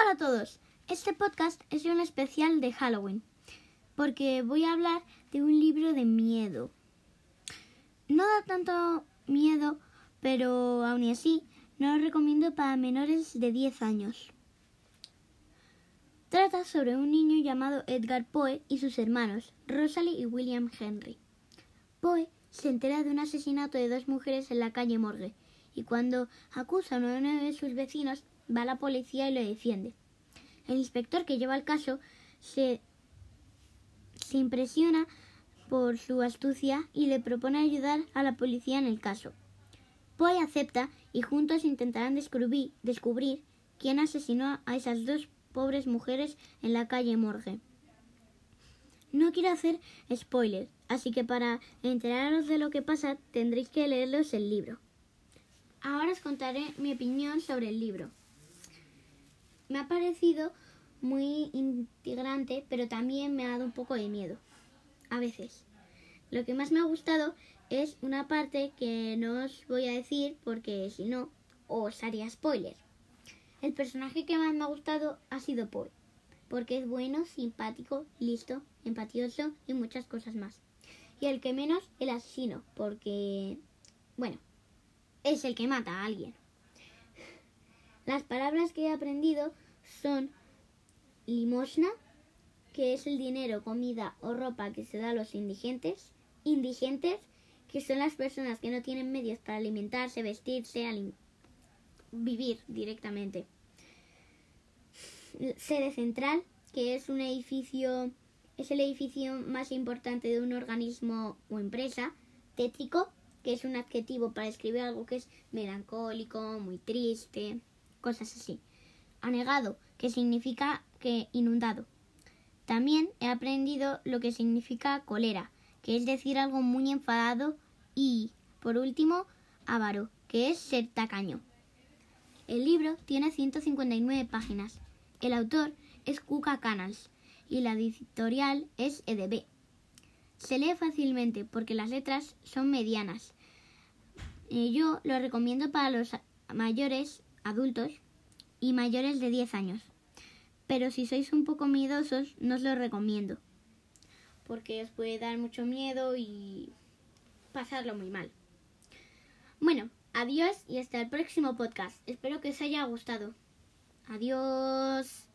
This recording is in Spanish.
Hola a todos, este podcast es un especial de Halloween, porque voy a hablar de un libro de miedo. No da tanto miedo, pero aún así no lo recomiendo para menores de 10 años. Trata sobre un niño llamado Edgar Poe y sus hermanos, Rosalie y William Henry. Poe se entera de un asesinato de dos mujeres en la calle Morgue y cuando acusa a uno de sus vecinos va la policía y lo defiende. El inspector que lleva el caso se, se impresiona por su astucia y le propone ayudar a la policía en el caso. Poe acepta y juntos intentarán descubrir, descubrir quién asesinó a esas dos pobres mujeres en la calle Morgue. No quiero hacer spoilers, así que para enteraros de lo que pasa tendréis que leerlos el libro. Ahora os contaré mi opinión sobre el libro. Me ha parecido muy integrante, pero también me ha dado un poco de miedo. A veces. Lo que más me ha gustado es una parte que no os voy a decir porque si no os haría spoiler. El personaje que más me ha gustado ha sido Poe, porque es bueno, simpático, listo, empatioso y muchas cosas más. Y el que menos, el asesino, porque, bueno, es el que mata a alguien. Las palabras que he aprendido son limosna, que es el dinero, comida o ropa que se da a los indigentes, indigentes, que son las personas que no tienen medios para alimentarse, vestirse, vivir directamente. Sede central, que es un edificio, es el edificio más importante de un organismo o empresa. Tétrico, que es un adjetivo para escribir algo que es melancólico, muy triste, cosas así. Anegado, que significa que inundado. También he aprendido lo que significa cólera, que es decir algo muy enfadado y, por último, avaro, que es ser tacaño. El libro tiene 159 páginas. El autor es Kuka Canals y la editorial es EDB. Se lee fácilmente porque las letras son medianas. Eh, yo lo recomiendo para los mayores, adultos y mayores de 10 años. Pero si sois un poco miedosos, no os lo recomiendo. Porque os puede dar mucho miedo y pasarlo muy mal. Bueno, adiós y hasta el próximo podcast. Espero que os haya gustado. Adiós.